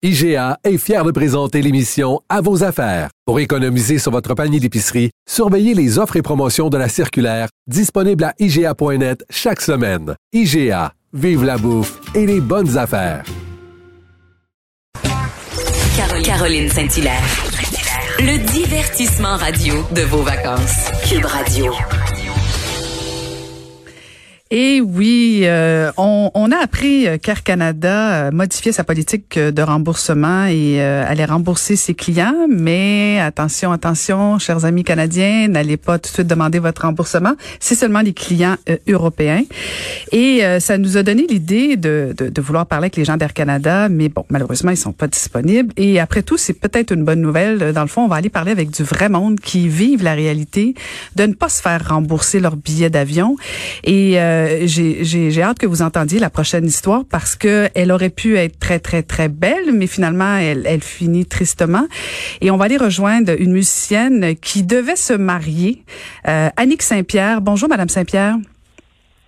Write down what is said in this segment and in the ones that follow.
IGA est fier de présenter l'émission À vos affaires. Pour économiser sur votre panier d'épicerie, surveillez les offres et promotions de la circulaire disponible à IGA.net chaque semaine. IGA, vive la bouffe et les bonnes affaires. Caroline Saint-Hilaire. Le divertissement radio de vos vacances. Cube Radio. Et oui, euh, on, on, a appris qu'Air Canada modifiait sa politique de remboursement et euh, allait rembourser ses clients. Mais attention, attention, chers amis canadiens, n'allez pas tout de suite demander votre remboursement. C'est seulement les clients euh, européens. Et ça nous a donné l'idée de, de, de, vouloir parler avec les gens d'Air Canada, mais bon, malheureusement, ils sont pas disponibles. Et après tout, c'est peut-être une bonne nouvelle. Dans le fond, on va aller parler avec du vrai monde qui vivent la réalité de ne pas se faire rembourser leur billet d'avion. Et j'ai hâte que vous entendiez la prochaine histoire parce que elle aurait pu être très très très belle, mais finalement elle, elle finit tristement. Et on va aller rejoindre une musicienne qui devait se marier, euh, Annick Saint-Pierre. Bonjour, Madame Saint-Pierre.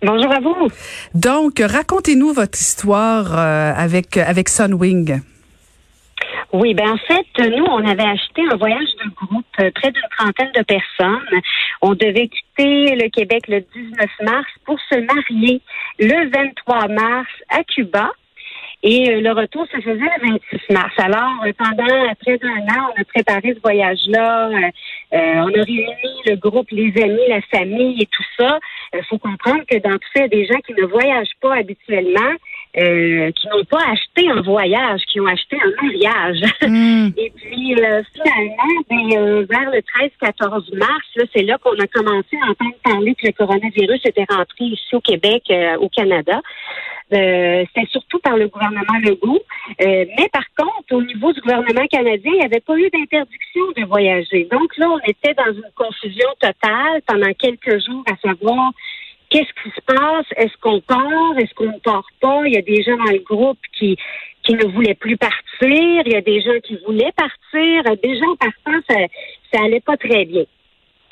Bonjour à vous. Donc, racontez-nous votre histoire euh, avec avec Sunwing. Oui, ben en fait, nous, on avait acheté un voyage de groupe, euh, près d'une trentaine de personnes. On devait quitter le Québec le 19 mars pour se marier le 23 mars à Cuba. Et euh, le retour se faisait le 26 mars. Alors, euh, pendant près d'un an, on a préparé ce voyage-là. on a réuni le groupe, les amis, la famille et tout ça. Il faut comprendre que dans tout ça, il y a des gens qui ne voyagent pas habituellement euh, qui n'ont pas acheté un voyage, qui ont acheté un mariage. Hmm. Et puis euh, finalement, ben, euh, vers le 13-14 mars, c'est là qu'on a commencé à entendre parler que le coronavirus était rentré ici au Québec, au Canada. C'était surtout par le gouvernement Legault. mais par contre, au niveau du gouvernement canadien, il n'y avait pas eu d'interdiction de voyager. Donc là, on était dans une confusion totale pendant quelques jours à savoir qu'est-ce qui se passe? Est-ce qu'on part? Est-ce qu'on ne part pas? Il y a des gens dans le groupe qui, qui ne voulaient plus partir. Il y a des gens qui voulaient partir. Des gens partant, ça, ça allait pas très bien.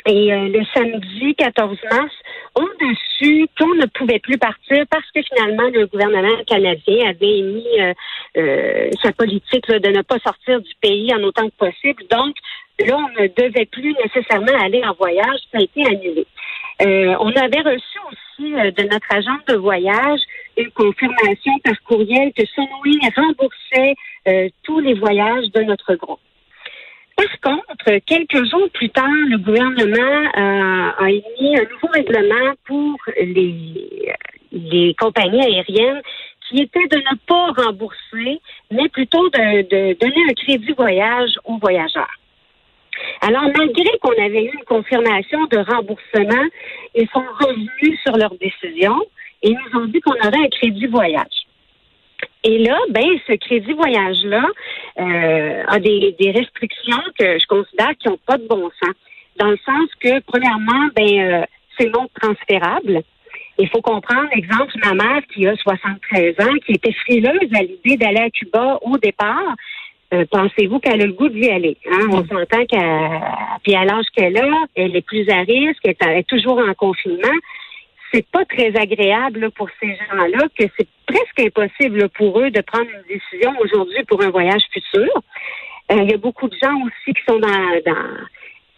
Et euh, le samedi 14 mars, on a su qu'on ne pouvait plus partir parce que finalement, le gouvernement canadien avait émis euh, euh, sa politique de ne pas sortir du pays en autant que possible. Donc, là, on ne devait plus nécessairement aller en voyage. Ça a été annulé. Euh, on avait reçu aussi euh, de notre agente de voyage une confirmation par courriel que Sunwing remboursait euh, tous les voyages de notre groupe. Par contre, quelques jours plus tard, le gouvernement a émis un nouveau règlement pour les, les compagnies aériennes qui était de ne pas rembourser, mais plutôt de, de donner un crédit voyage aux voyageurs. Alors, malgré qu'on avait eu une confirmation de remboursement, ils sont revenus sur leur décision et nous ont dit qu'on aurait un crédit voyage. Et là, ben, ce crédit voyage-là euh, a des, restrictions que je considère qui n'ont pas de bon sens. Dans le sens que, premièrement, ben, euh, c'est non transférable. Il faut comprendre, exemple, ma mère qui a 73 ans, qui était frileuse à l'idée d'aller à Cuba au départ, euh, pensez-vous qu'elle a le goût d'y aller? Hein? On s'entend qu'à puis à l'âge qu'elle a, elle est plus à risque, elle est toujours en confinement. C'est pas très agréable pour ces gens-là que c'est presque impossible pour eux de prendre une décision aujourd'hui pour un voyage futur. Euh, il y a beaucoup de gens aussi qui sont dans, dans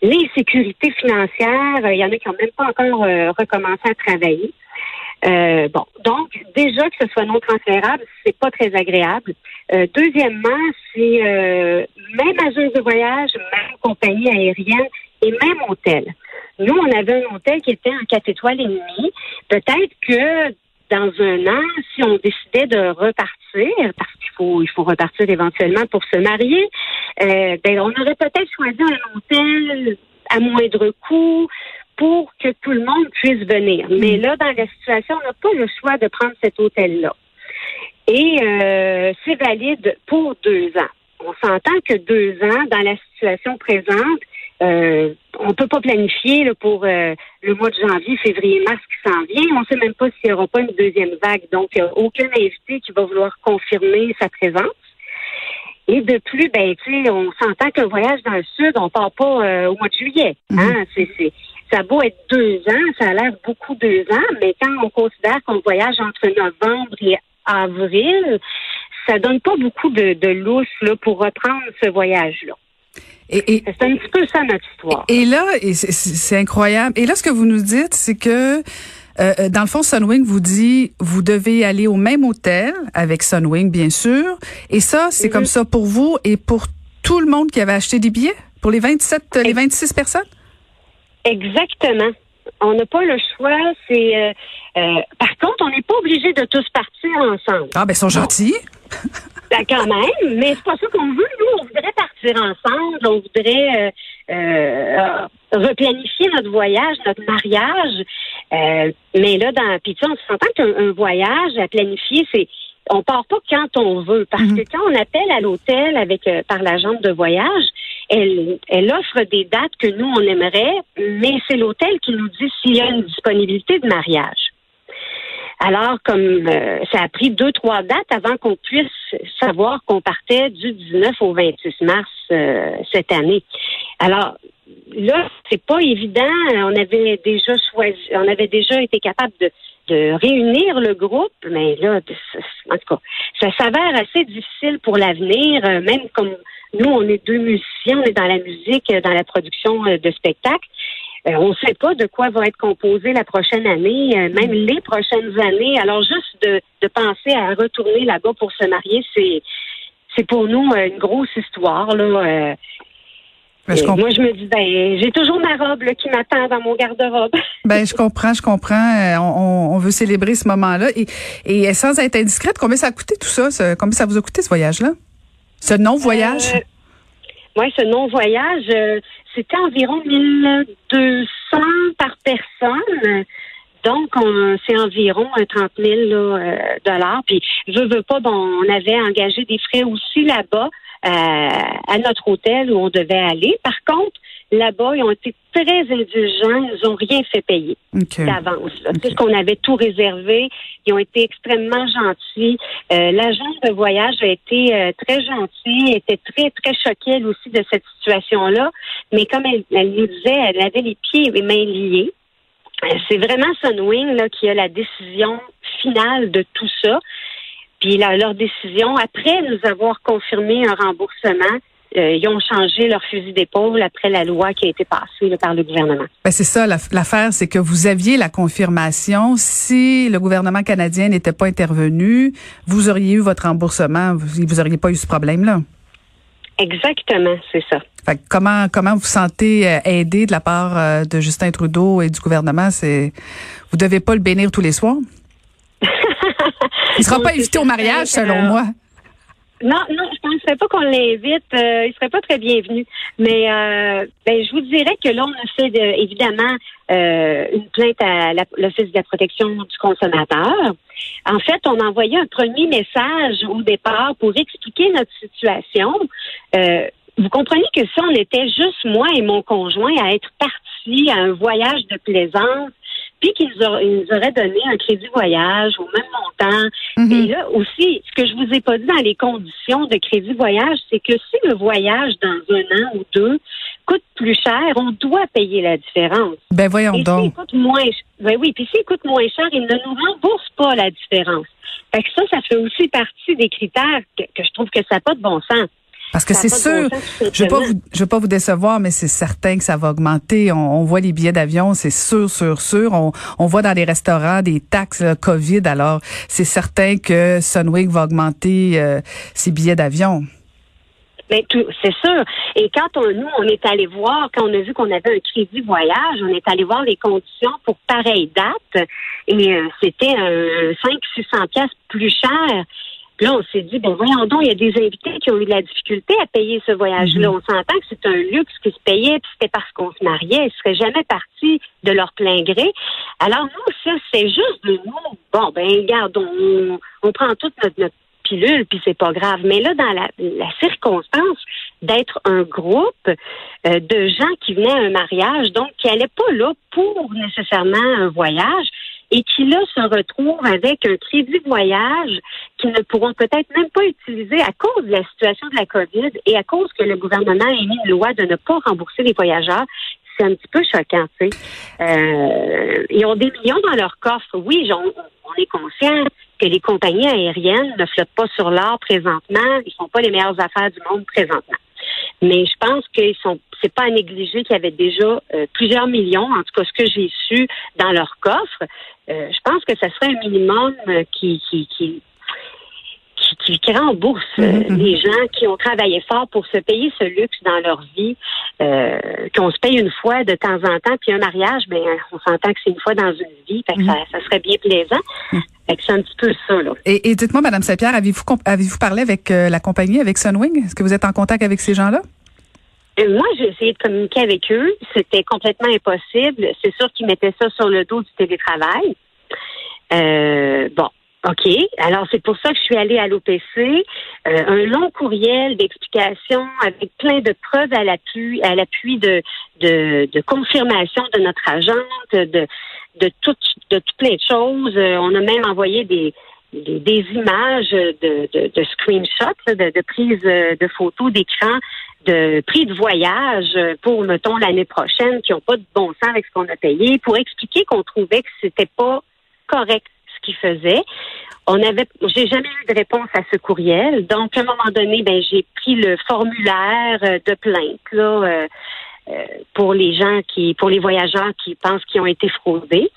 l'insécurité financière. Il y en a qui n'ont même pas encore euh, recommencé à travailler. Euh, bon, donc déjà que ce soit non transférable, c'est pas très agréable. Euh, deuxièmement, c'est euh, même agence de voyage, même compagnie aérienne et même hôtel. Nous, on avait un hôtel qui était un 4 étoiles et demi. Peut-être que dans un an, si on décidait de repartir, parce qu'il faut, il faut repartir éventuellement pour se marier, euh, ben, on aurait peut-être choisi un hôtel à moindre coût, pour que tout le monde puisse venir. Mais là, dans la situation, on n'a pas le choix de prendre cet hôtel-là. Et euh, c'est valide pour deux ans. On s'entend que deux ans, dans la situation présente, euh, on ne peut pas planifier pour euh, le mois de janvier, février, mars qui s'en vient. On ne sait même pas s'il n'y aura pas une deuxième vague. Donc, il n'y a aucun invité qui va vouloir confirmer sa présence. Et de plus, ben, tu sais, on s'entend qu'un voyage dans le sud, on part pas au mois de juillet. Hein? Mm-hmm. C'est, ça a beau être deux ans, ça a l'air beaucoup deux ans, mais quand on considère qu'on voyage entre novembre et avril, ça donne pas beaucoup de, de lousse là, pour reprendre ce voyage-là. Et, c'est un petit peu ça notre histoire. Et, là, c'est incroyable. Et là, ce que vous nous dites, c'est que euh, dans le fond, Sunwing vous dit, vous devez aller au même hôtel avec Sunwing, bien sûr. Et ça, c'est mm-hmm. comme ça pour vous et pour tout le monde qui avait acheté des billets, pour les 27, les 26 personnes? Exactement. On n'a pas le choix. C'est euh, euh, par contre, on n'est pas obligé de tous partir ensemble. Ah ben ils sont gentils. Ben, quand même, mais c'est pas ça qu'on veut. Nous, on voudrait partir ensemble. On voudrait euh, replanifier notre voyage, notre mariage. mais là, dans puis tu on s'entend qu'un voyage à planifier, c'est on part pas quand on veut. Parce mhm. que quand on appelle à l'hôtel avec par l'agente de voyage, elle, offre des dates que nous, on aimerait, mais c'est l'hôtel qui nous dit s'il y a une disponibilité de mariage. Alors, comme euh, ça a pris deux, trois dates avant qu'on puisse savoir qu'on partait du 19 au 26 mars euh, cette année. Alors, là, c'est pas évident. On avait déjà choisi, on avait déjà été capable de, de réunir le groupe, mais là, en tout cas, ça s'avère assez difficile pour l'avenir, euh, même comme nous, on est deux musiciens, on est dans la musique, dans la production euh, de spectacles. Euh, on ne sait pas de quoi va être composé la prochaine année, euh, même les prochaines années. Alors, juste de, penser à retourner là-bas pour se marier, c'est c'est pour nous une grosse histoire. Là. Je moi, je me dis, ben, j'ai toujours ma robe qui m'attend dans mon garde-robe. ben, je comprends, je comprends. On, on veut célébrer ce moment-là. Et, et sans être indiscrète, combien ça a coûté tout ça? Combien ça vous a coûté ce voyage-là? Ce non-voyage? Euh, oui, ce non-voyage, euh, c'était environ 1200 par personne. Donc, c'est environ 30 000 euh, dollars. Puis, je veux pas, bon, on avait engagé des frais aussi là-bas à notre hôtel où on devait aller. Par contre, là-bas, ils ont été très indulgents, ils nous ont rien fait payer d'avance. Okay. qu'on avait tout réservé. Ils ont été extrêmement gentils. Euh, L'agence de voyage a été euh, très gentille, était très, très choquée, elle aussi, de cette situation-là. Mais comme elle, elle nous disait, elle avait les pieds et les mains liés. Euh, c'est vraiment Sunwing là, qui a la décision finale de tout ça. Puis leur décision, après nous avoir confirmé un remboursement, euh, ils ont changé leur fusil d'épaule après la loi qui a été passée par le gouvernement. Ben c'est ça l'affaire, c'est que vous aviez la confirmation. Si le gouvernement canadien n'était pas intervenu, vous auriez eu votre remboursement. Vous, vous auriez pas eu ce problème-là. Exactement, c'est ça. Fait comment comment vous sentez euh, aidé de la part euh, de Justin Trudeau et du gouvernement? C'est vous devez pas le bénir tous les soirs? Il sera pas invité au mariage, selon moi. Non, non, je penserais pas qu'on l'invite. Euh, il serait pas très bienvenu. Mais euh, ben, je vous dirais que là, on a fait de, évidemment euh, une plainte à l'Office de la protection du consommateur. En fait, on a envoyé un premier message au départ pour expliquer notre situation. Euh, vous comprenez que si on était juste moi et mon conjoint à être partis à un voyage de plaisance puis qu'ils nous, auraient donné un crédit voyage au même montant. Mhm. Et là aussi, ce que je vous ai pas dit dans les conditions de crédit voyage, c'est que si le voyage dans un an ou deux coûte plus cher, on doit payer la différence. Ben voyons Et donc. coûte moins, ben oui, puis s'il coûte moins cher, il ne nous rembourse pas la différence. Fait que ça, ça fait aussi partie des critères que, que je trouve que ça n'a pas de bon sens. Parce que c'est sûr, je ne veux, pas vous, décevoir, mais c'est certain que ça va augmenter. On, voit les billets d'avion, c'est sûr, sûr, sûr. On, on voit dans les restaurants des taxes COVID, alors c'est certain que Sunwing va augmenter euh, ses billets d'avion. Mais c'est sûr. Et quand on, nous, on est allé voir, quand on a vu qu'on avait un crédit voyage, on est allé voir les conditions pour pareille date, et euh, c'était un 500-600 pièces plus cher là, on s'est dit, ben voyons donc, il y a des invités qui ont eu de la difficulté à payer ce voyage-là. Mhm. On s'entend que c'est un luxe qui se payait, puis c'était parce qu'on se mariait. Ils seraient jamais partis de leur plein gré. Alors nous, ça, c'est juste de nous. Bon, ben regarde, on, prend toute notre, pilule, puis c'est pas grave. Mais là, dans la, circonstance d'être un groupe euh, de gens qui venaient à un mariage, donc qui n'allaient pas là pour nécessairement un voyage, et qui là se retrouvent avec un crédit voyage qu'ils ne pourront peut-être même pas utiliser à cause de la situation de la COVID et à cause que le gouvernement a émis une loi de ne pas rembourser les voyageurs. C'est un petit peu choquant, tu sais. Euh, ils ont des millions dans leur coffre. Oui, on, est conscient que les compagnies aériennes ne flottent pas sur l'or présentement, ils font pas les meilleures affaires du monde présentement. Mais je pense qu'ils sont c'est pas à négliger qu'il y avait déjà euh, plusieurs millions, en tout cas ce que j'ai su dans leur coffre. Euh, je pense que ça serait un minimum qui, qui, qui qui, qui bourse mm-hmm, mm-hmm. les gens qui ont travaillé fort pour se payer ce luxe dans leur vie, euh, qu'on se paye une fois de temps en temps, puis un mariage, ben on s'entend que c'est une fois dans une vie, fait que ça, ça, serait bien plaisant. Fait que c'est un petit peu ça. Là. Et, et dites-moi, Madame Saint-Pierre, avez-vous avez-vous parlé avec euh, la compagnie, avec Sunwing? Est-ce que vous êtes en contact avec ces gens-là? Euh, moi, j'ai essayé de communiquer avec eux. C'était complètement impossible. C'est sûr qu'ils mettaient ça sur le dos du télétravail. Euh, bon, OK. Alors, c'est pour ça que je suis allée à l'OPC. Euh, un long courriel d'explication avec plein de preuves à l'appui, à l'appui de, de, de, confirmation de notre agente, de, de, tout, de tout plein de choses. Euh, on a même envoyé des, des, des images de, de, de screenshots, de, de prises de photos d'écran, de prix de voyage pour, mettons, l'année prochaine, qui n'ont pas de bon sens avec ce qu'on a payé, pour expliquer qu'on trouvait que c'était pas correct ce qu'ils faisaient. On avait, j'ai jamais eu de réponse à ce courriel. Donc, à un moment donné, ben, j'ai pris le formulaire euh, de plainte, là, euh, euh, pour les gens qui, pour les voyageurs qui pensent qu'ils ont été fraudés.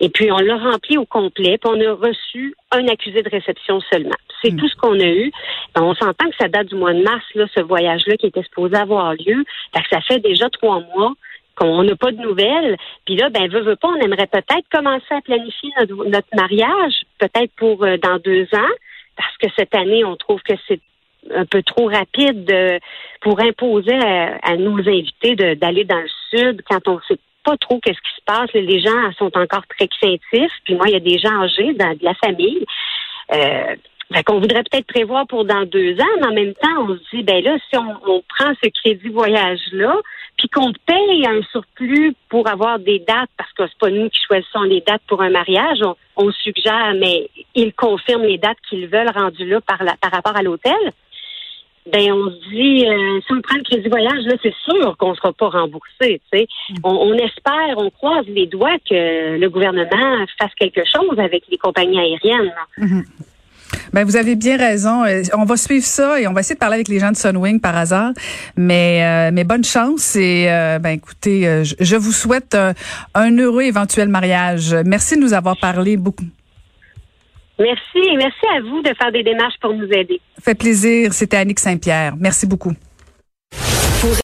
Et puis, on l'a rempli au complet, puis on a reçu un accusé de réception seulement. C'est hmm. tout ce qu'on a eu. Ben, on s'entend que ça date du mois de mars, là, ce voyage-là qui était supposé avoir lieu. Fait que ça fait déjà trois mois qu'on n'a pas de nouvelles. Puis là, ben, veut, veut pas, on aimerait peut-être commencer à planifier notre, mariage, peut-être pour euh, dans deux ans, parce que cette année, on trouve que c'est un peu trop rapide pour imposer à, nos invités d'aller dans le sud quand on sait pas trop qu'est-ce qui se passe. Les gens sont encore très craintifs. Puis moi, il y a des gens âgés dans de la famille. Euh, fait qu'on voudrait peut-être prévoir pour dans deux ans, mais en même temps, on se dit, ben là, si on prend ce crédit voyage-là, puis qu'on paye un surplus pour avoir des dates, parce que c'est pas nous qui choisissons les dates pour un mariage, on, suggère, mais ils confirment les dates qu'ils veulent rendues là par, la, par rapport à l'hôtel. Ben on se dit, euh, si on prend le crédit voyage, là, c'est sûr qu'on ne sera pas remboursé. Tu sais. Mm. On, espère, on croise les doigts que le gouvernement fasse quelque chose avec les compagnies aériennes. Mm-hmm. Ben vous avez bien raison. Euh, on va suivre ça et on va essayer de parler avec les gens de Sunwing par hasard. Mais euh, mais bonne chance et euh, ben écoutez, je, vous souhaite un, heureux éventuel mariage. Merci de nous avoir parlé beaucoup. Merci et merci à vous de faire des démarches pour nous aider. Fait plaisir. C'était Annick Saint-Pierre. Merci beaucoup.